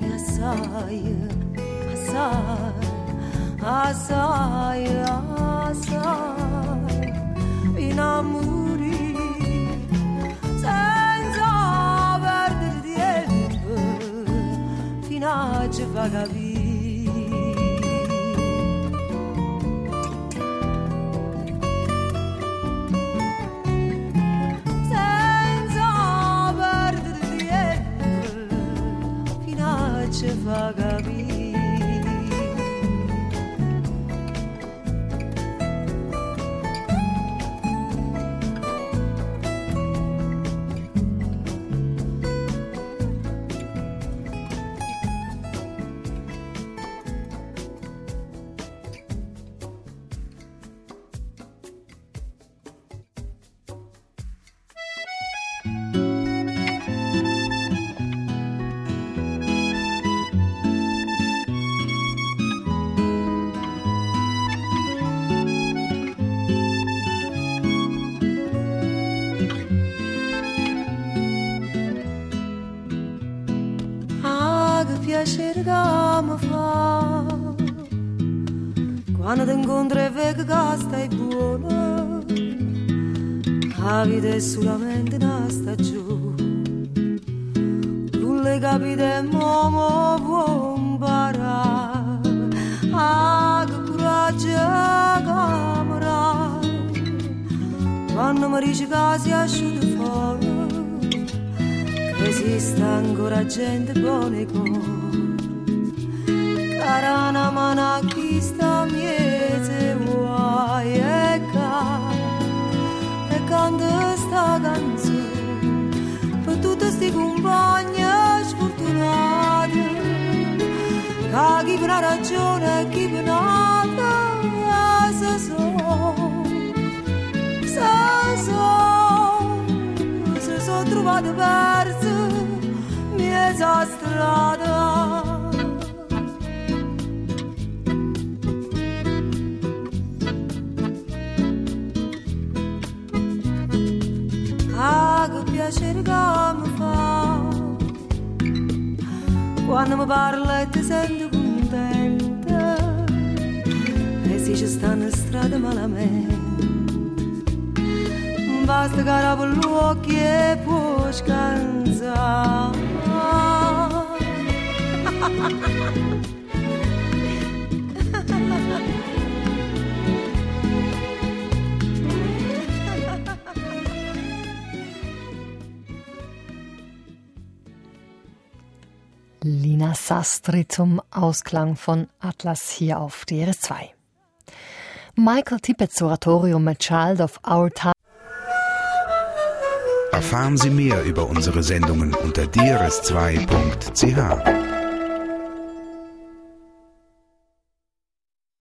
e a saia a saia a saia a senza perdere tempo fino a vagabir vagaries. basta e buona, avide solamente una stagione, non le capite momo vombara, a coraggio camera, quando mi dice che si asciuta fuori, esiste ancora gente buona e con, chi sta miei. campagne sfortunate, da chi una ragione chi chi penata se so, se so, se so trovate perse mezza strada. Ah, Hago piacere come quando me barletes ando contenta e se ci sta na strada malamente basta garabo luoghi e puoi scansare Lina Sastri zum Ausklang von Atlas hier auf DRS2. Michael Tippets Oratorium A Child of Our Time. Erfahren Sie mehr über unsere Sendungen unter drs2.ch.